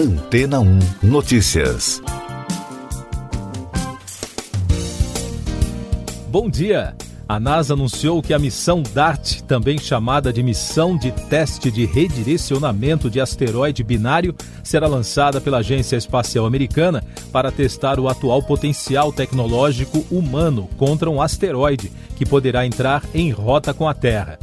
Antena 1 Notícias. Bom dia! A NASA anunciou que a missão DART, também chamada de Missão de Teste de Redirecionamento de Asteroide Binário, será lançada pela Agência Espacial Americana para testar o atual potencial tecnológico humano contra um asteroide que poderá entrar em rota com a Terra.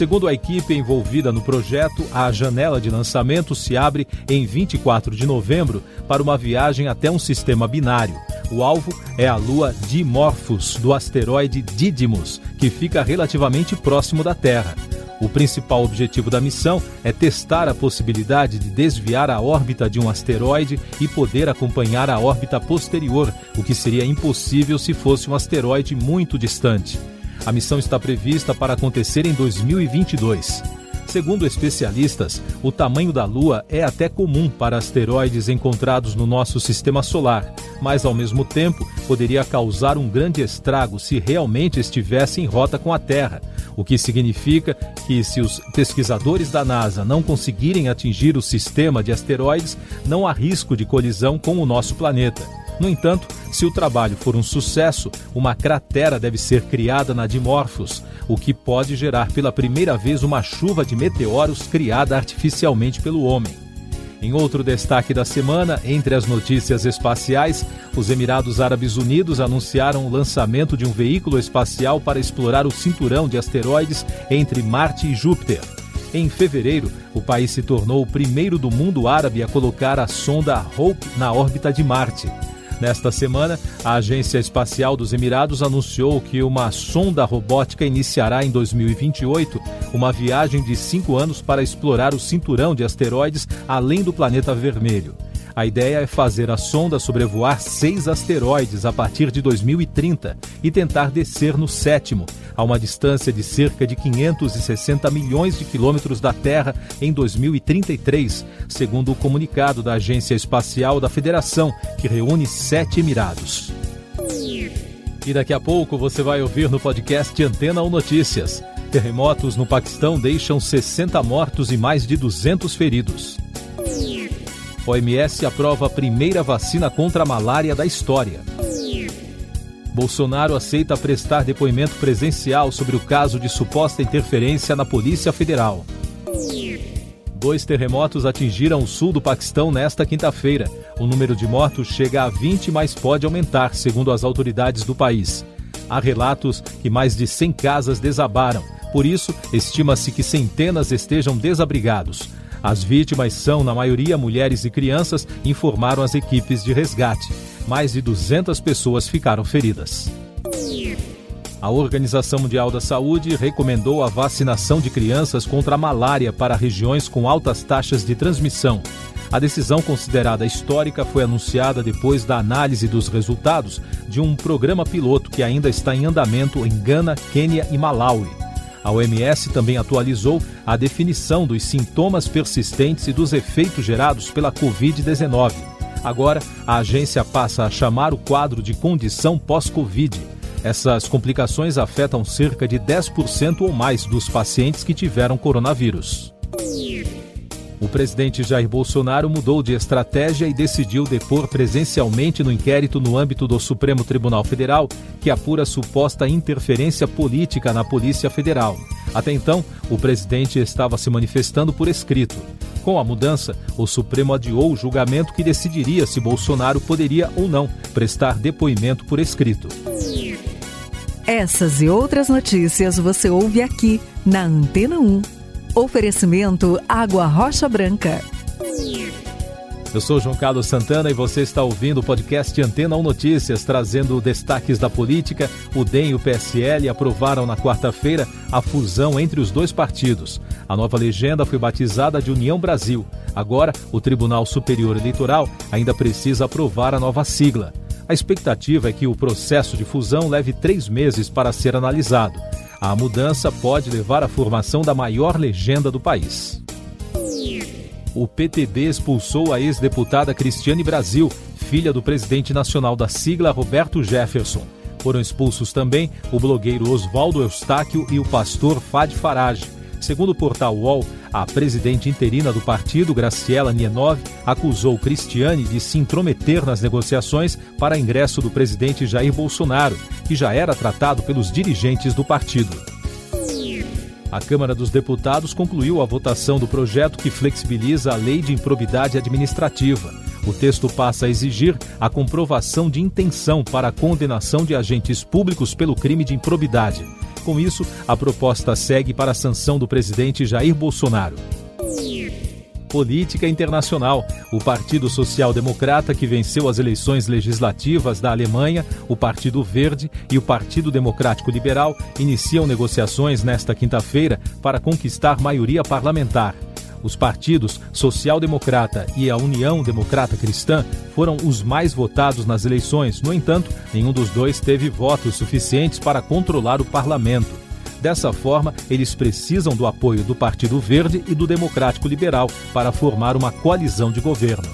Segundo a equipe envolvida no projeto, a janela de lançamento se abre em 24 de novembro para uma viagem até um sistema binário. O alvo é a lua Dimorphos, do asteroide Didymos, que fica relativamente próximo da Terra. O principal objetivo da missão é testar a possibilidade de desviar a órbita de um asteroide e poder acompanhar a órbita posterior, o que seria impossível se fosse um asteroide muito distante. A missão está prevista para acontecer em 2022. Segundo especialistas, o tamanho da Lua é até comum para asteroides encontrados no nosso sistema solar, mas ao mesmo tempo poderia causar um grande estrago se realmente estivesse em rota com a Terra, o que significa que, se os pesquisadores da NASA não conseguirem atingir o sistema de asteroides, não há risco de colisão com o nosso planeta. No entanto, se o trabalho for um sucesso, uma cratera deve ser criada na Dimorphos, o que pode gerar pela primeira vez uma chuva de meteoros criada artificialmente pelo homem. Em outro destaque da semana, entre as notícias espaciais, os Emirados Árabes Unidos anunciaram o lançamento de um veículo espacial para explorar o cinturão de asteroides entre Marte e Júpiter. Em fevereiro, o país se tornou o primeiro do mundo árabe a colocar a sonda Hope na órbita de Marte. Nesta semana, a Agência Espacial dos Emirados anunciou que uma sonda robótica iniciará em 2028 uma viagem de cinco anos para explorar o cinturão de asteroides além do planeta vermelho. A ideia é fazer a sonda sobrevoar seis asteroides a partir de 2030 e tentar descer no sétimo, a uma distância de cerca de 560 milhões de quilômetros da Terra em 2033, segundo o comunicado da Agência Espacial da Federação, que reúne sete Emirados. E daqui a pouco você vai ouvir no podcast Antena ou Notícias. Terremotos no Paquistão deixam 60 mortos e mais de 200 feridos. OMS aprova a primeira vacina contra a malária da história. Bolsonaro aceita prestar depoimento presencial sobre o caso de suposta interferência na Polícia Federal. Dois terremotos atingiram o sul do Paquistão nesta quinta-feira. O número de mortos chega a 20, mas pode aumentar, segundo as autoridades do país. Há relatos que mais de 100 casas desabaram. Por isso, estima-se que centenas estejam desabrigados. As vítimas são, na maioria, mulheres e crianças, informaram as equipes de resgate. Mais de 200 pessoas ficaram feridas. A Organização Mundial da Saúde recomendou a vacinação de crianças contra a malária para regiões com altas taxas de transmissão. A decisão considerada histórica foi anunciada depois da análise dos resultados de um programa piloto que ainda está em andamento em Gana, Quênia e Malawi. A OMS também atualizou a definição dos sintomas persistentes e dos efeitos gerados pela Covid-19. Agora, a agência passa a chamar o quadro de condição pós-Covid. Essas complicações afetam cerca de 10% ou mais dos pacientes que tiveram coronavírus. O presidente Jair Bolsonaro mudou de estratégia e decidiu depor presencialmente no inquérito no âmbito do Supremo Tribunal Federal, que apura suposta interferência política na Polícia Federal. Até então, o presidente estava se manifestando por escrito. Com a mudança, o Supremo adiou o julgamento que decidiria se Bolsonaro poderia ou não prestar depoimento por escrito. Essas e outras notícias você ouve aqui na Antena 1. Oferecimento Água Rocha Branca. Eu sou João Carlos Santana e você está ouvindo o podcast Antena 1 Notícias, trazendo destaques da política. O DEM e o PSL aprovaram na quarta-feira a fusão entre os dois partidos. A nova legenda foi batizada de União Brasil. Agora, o Tribunal Superior Eleitoral ainda precisa aprovar a nova sigla. A expectativa é que o processo de fusão leve três meses para ser analisado. A mudança pode levar à formação da maior legenda do país. O PTB expulsou a ex-deputada Cristiane Brasil, filha do presidente nacional da sigla Roberto Jefferson. Foram expulsos também o blogueiro Oswaldo Eustáquio e o pastor Fad Farage. Segundo o portal UOL, a presidente interina do partido, Graciela Nienov, acusou Cristiane de se intrometer nas negociações para ingresso do presidente Jair Bolsonaro, que já era tratado pelos dirigentes do partido. A Câmara dos Deputados concluiu a votação do projeto que flexibiliza a lei de improbidade administrativa. O texto passa a exigir a comprovação de intenção para a condenação de agentes públicos pelo crime de improbidade. Com isso, a proposta segue para a sanção do presidente Jair Bolsonaro. Política internacional. O Partido Social Democrata, que venceu as eleições legislativas da Alemanha, o Partido Verde e o Partido Democrático Liberal iniciam negociações nesta quinta-feira para conquistar maioria parlamentar. Os partidos Social Democrata e a União Democrata Cristã foram os mais votados nas eleições. No entanto, nenhum dos dois teve votos suficientes para controlar o parlamento. Dessa forma, eles precisam do apoio do Partido Verde e do Democrático Liberal para formar uma coalizão de governo.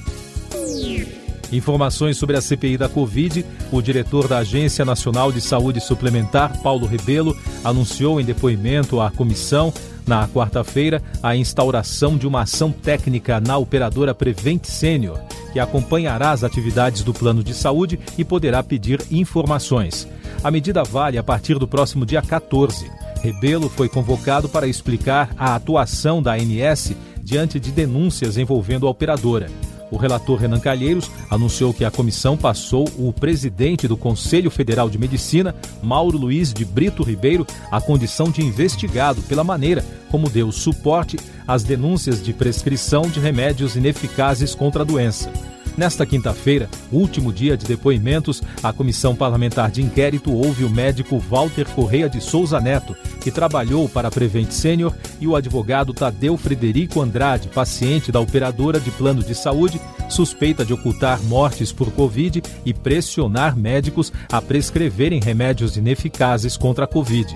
Informações sobre a CPI da Covid, o diretor da Agência Nacional de Saúde Suplementar, Paulo Rebelo, anunciou em depoimento à comissão na quarta-feira, a instauração de uma ação técnica na operadora Prevent Senior, que acompanhará as atividades do plano de saúde e poderá pedir informações. A medida vale a partir do próximo dia 14. Rebelo foi convocado para explicar a atuação da ANS diante de denúncias envolvendo a operadora. O relator Renan Calheiros anunciou que a comissão passou o presidente do Conselho Federal de Medicina, Mauro Luiz de Brito Ribeiro, à condição de investigado pela maneira como deu suporte às denúncias de prescrição de remédios ineficazes contra a doença. Nesta quinta-feira, último dia de depoimentos, a Comissão Parlamentar de Inquérito ouve o médico Walter Correia de Souza Neto, que trabalhou para a Prevent Sênior, e o advogado Tadeu Frederico Andrade, paciente da operadora de plano de saúde, suspeita de ocultar mortes por Covid e pressionar médicos a prescreverem remédios ineficazes contra a Covid.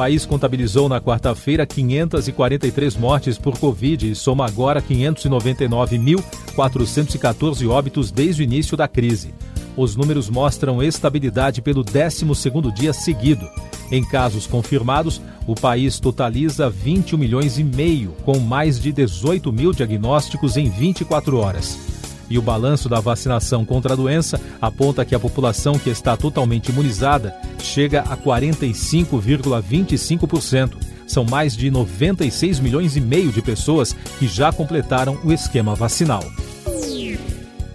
País contabilizou na quarta-feira 543 mortes por Covid e soma agora 599.414 óbitos desde o início da crise. Os números mostram estabilidade pelo 12º dia seguido. Em casos confirmados, o país totaliza 21 milhões e meio, com mais de 18 mil diagnósticos em 24 horas e o balanço da vacinação contra a doença aponta que a população que está totalmente imunizada chega a 45,25%. São mais de 96 milhões e meio de pessoas que já completaram o esquema vacinal.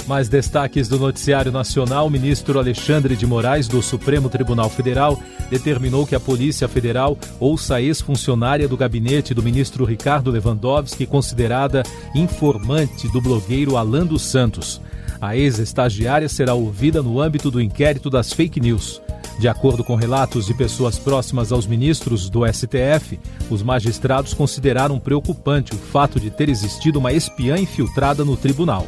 Mais destaques do Noticiário Nacional: o ministro Alexandre de Moraes, do Supremo Tribunal Federal, determinou que a Polícia Federal ouça a ex-funcionária do gabinete do ministro Ricardo Lewandowski, considerada informante do blogueiro Alan dos Santos. A ex-estagiária será ouvida no âmbito do inquérito das fake news. De acordo com relatos de pessoas próximas aos ministros do STF, os magistrados consideraram preocupante o fato de ter existido uma espiã infiltrada no tribunal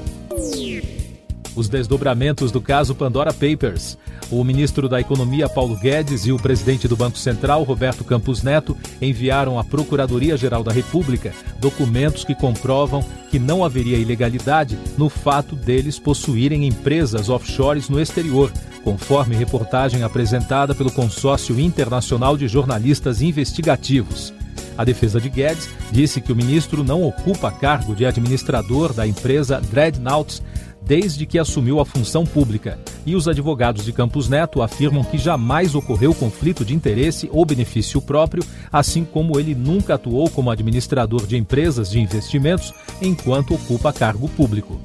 os desdobramentos do caso Pandora Papers. O ministro da Economia, Paulo Guedes, e o presidente do Banco Central, Roberto Campos Neto, enviaram à Procuradoria-Geral da República documentos que comprovam que não haveria ilegalidade no fato deles possuírem empresas offshores no exterior, conforme reportagem apresentada pelo Consórcio Internacional de Jornalistas Investigativos. A defesa de Guedes disse que o ministro não ocupa cargo de administrador da empresa Dreadnoughts desde que assumiu a função pública. E os advogados de Campos Neto afirmam que jamais ocorreu conflito de interesse ou benefício próprio, assim como ele nunca atuou como administrador de empresas de investimentos enquanto ocupa cargo público.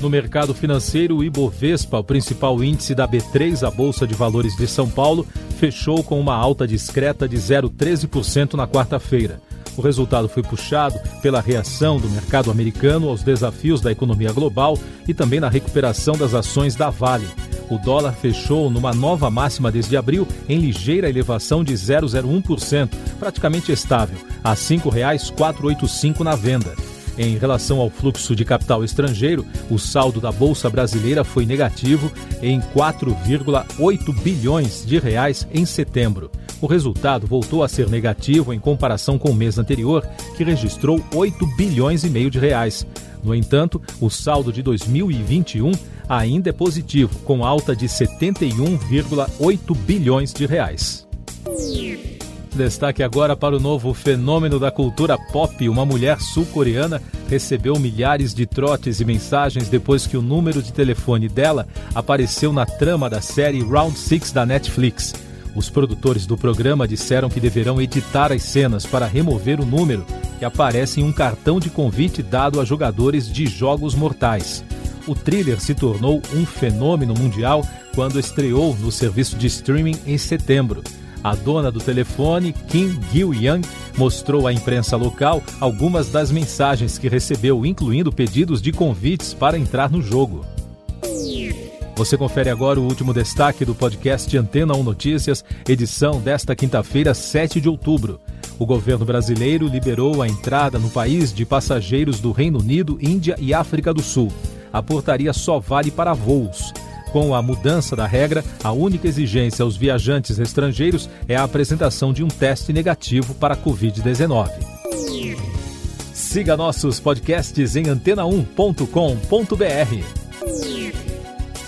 No mercado financeiro, o Ibovespa, o principal índice da B3, a Bolsa de Valores de São Paulo, fechou com uma alta discreta de 0,13% na quarta-feira. O resultado foi puxado pela reação do mercado americano aos desafios da economia global e também na recuperação das ações da Vale. O dólar fechou numa nova máxima desde abril, em ligeira elevação de 0,01%, praticamente estável, a R$ 5,485 na venda. Em relação ao fluxo de capital estrangeiro, o saldo da bolsa brasileira foi negativo em 4,8 bilhões de reais em setembro. O resultado voltou a ser negativo em comparação com o mês anterior, que registrou 8 bilhões e meio de reais. No entanto, o saldo de 2021 ainda é positivo, com alta de 71,8 bilhões de reais. Destaque agora para o novo fenômeno da cultura pop. Uma mulher sul-coreana recebeu milhares de trotes e mensagens depois que o número de telefone dela apareceu na trama da série Round Six da Netflix. Os produtores do programa disseram que deverão editar as cenas para remover o número que aparece em um cartão de convite dado a jogadores de jogos mortais. O thriller se tornou um fenômeno mundial quando estreou no serviço de streaming em setembro. A dona do telefone, Kim Gil-young, mostrou à imprensa local algumas das mensagens que recebeu, incluindo pedidos de convites para entrar no jogo. Você confere agora o último destaque do podcast Antena 1 Notícias, edição desta quinta-feira, 7 de outubro. O governo brasileiro liberou a entrada no país de passageiros do Reino Unido, Índia e África do Sul. A portaria só vale para voos. Com a mudança da regra, a única exigência aos viajantes estrangeiros é a apresentação de um teste negativo para a Covid-19. Siga nossos podcasts em antena1.com.br.